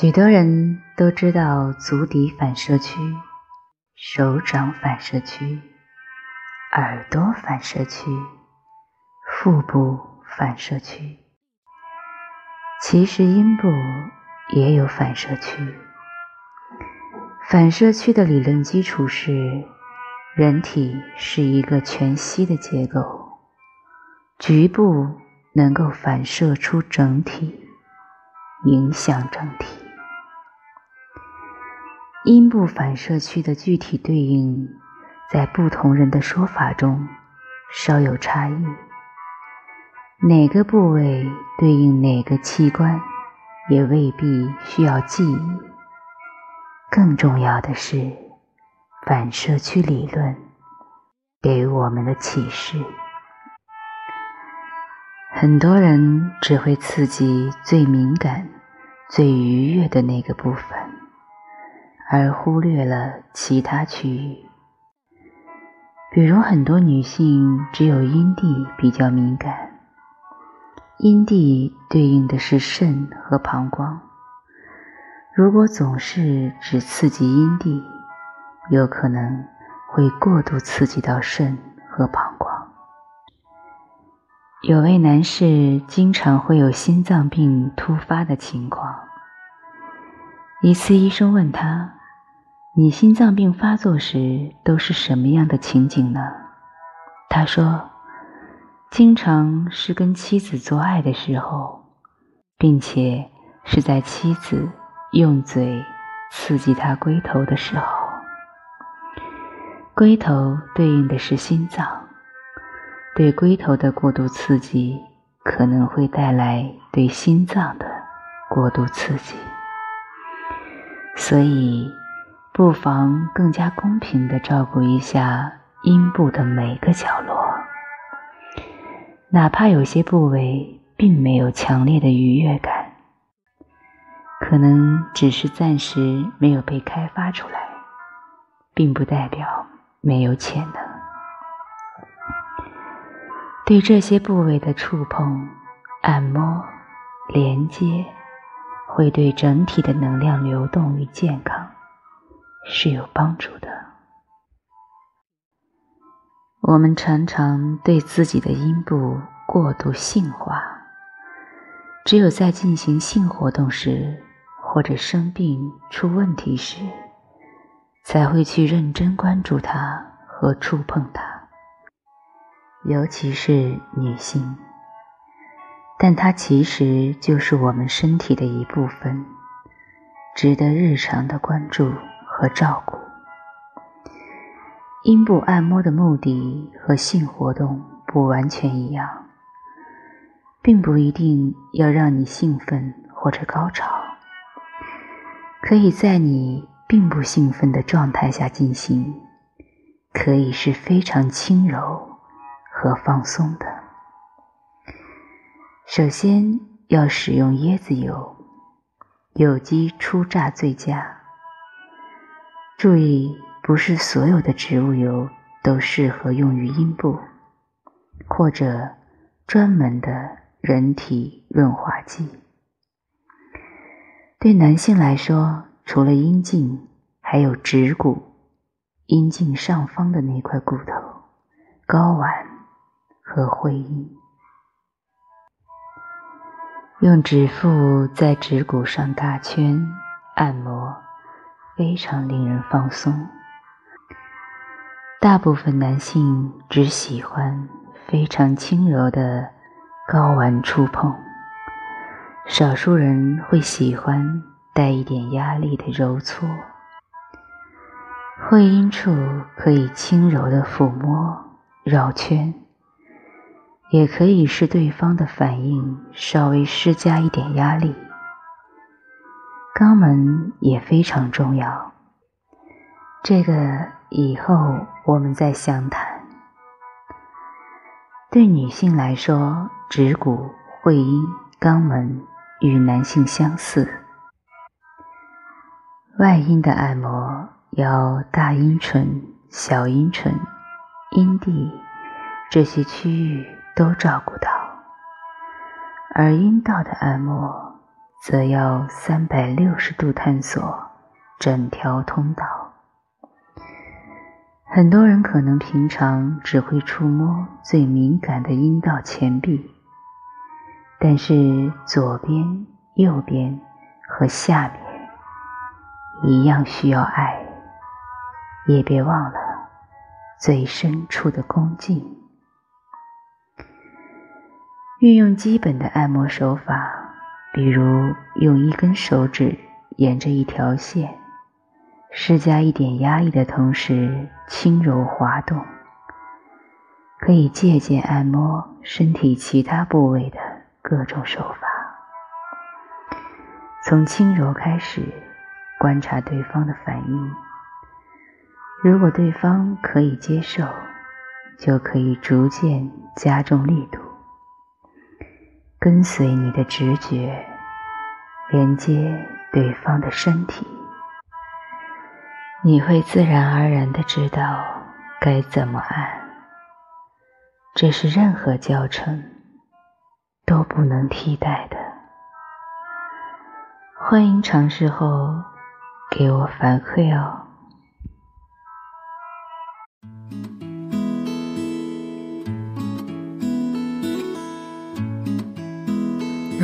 许多人都知道足底反射区、手掌反射区、耳朵反射区、腹部反射区，其实阴部也有反射区。反射区的理论基础是，人体是一个全息的结构，局部能够反射出整体，影响整体。阴部反射区的具体对应，在不同人的说法中稍有差异。哪个部位对应哪个器官，也未必需要记忆。更重要的是，反射区理论给我们的启示。很多人只会刺激最敏感、最愉悦的那个部分。而忽略了其他区域，比如很多女性只有阴蒂比较敏感，阴蒂对应的是肾和膀胱。如果总是只刺激阴蒂，有可能会过度刺激到肾和膀胱。有位男士经常会有心脏病突发的情况，一次医生问他。你心脏病发作时都是什么样的情景呢？他说，经常是跟妻子做爱的时候，并且是在妻子用嘴刺激他龟头的时候。龟头对应的是心脏，对龟头的过度刺激可能会带来对心脏的过度刺激，所以。不妨更加公平地照顾一下阴部的每个角落，哪怕有些部位并没有强烈的愉悦感，可能只是暂时没有被开发出来，并不代表没有潜能。对这些部位的触碰、按摩、连接，会对整体的能量流动与健康。是有帮助的。我们常常对自己的阴部过度性化，只有在进行性活动时，或者生病出问题时，才会去认真关注它和触碰它。尤其是女性，但它其实就是我们身体的一部分，值得日常的关注。和照顾阴部按摩的目的和性活动不完全一样，并不一定要让你兴奋或者高潮，可以在你并不兴奋的状态下进行，可以是非常轻柔和放松的。首先要使用椰子油，有机初榨最佳。注意，不是所有的植物油都适合用于阴部，或者专门的人体润滑剂。对男性来说，除了阴茎，还有指骨、阴茎上方的那块骨头、睾丸和会阴。用指腹在指骨上打圈按摩。非常令人放松。大部分男性只喜欢非常轻柔的睾丸触碰，少数人会喜欢带一点压力的揉搓。会阴处可以轻柔的抚摸、绕圈，也可以是对方的反应稍微施加一点压力。肛门也非常重要，这个以后我们再详谈。对女性来说，指骨、会阴、肛门与男性相似。外阴的按摩要大阴唇、小阴唇、阴蒂这些区域都照顾到，而阴道的按摩。则要三百六十度探索整条通道。很多人可能平常只会触摸最敏感的阴道前壁，但是左边、右边和下面一样需要爱，也别忘了最深处的恭敬。运用基本的按摩手法，比如用一根手指沿着一条线，施加一点压力的同时轻柔滑动，可以借鉴按摩身体其他部位的各种手法。从轻柔开始，观察对方的反应。如果对方可以接受，就可以逐渐加重力度。跟随你的直觉，连接对方的身体，你会自然而然的知道该怎么按。这是任何教程都不能替代的。欢迎尝试后给我反馈哦。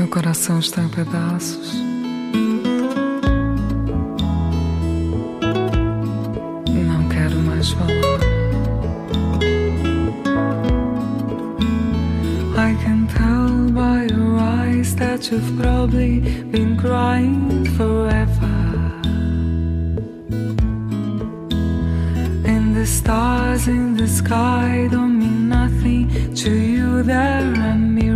Meu coração está em pedaços. Não quero mais falar. I can tell by your eyes that you've probably been crying forever. And the stars in the sky don't mean nothing to you, they're a mirror.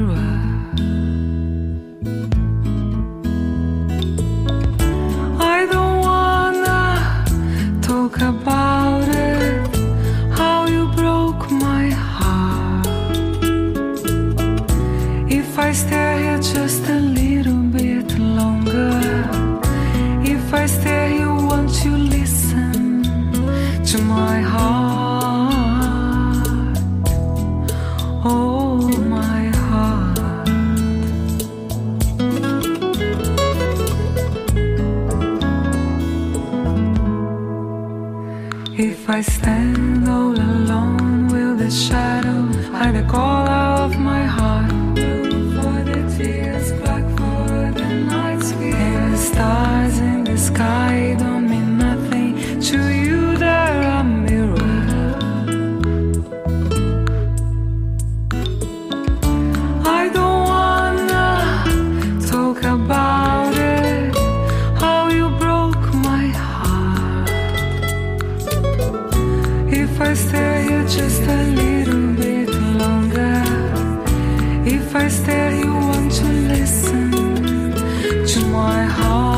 All alone, the shadow the call of my heart? my heart.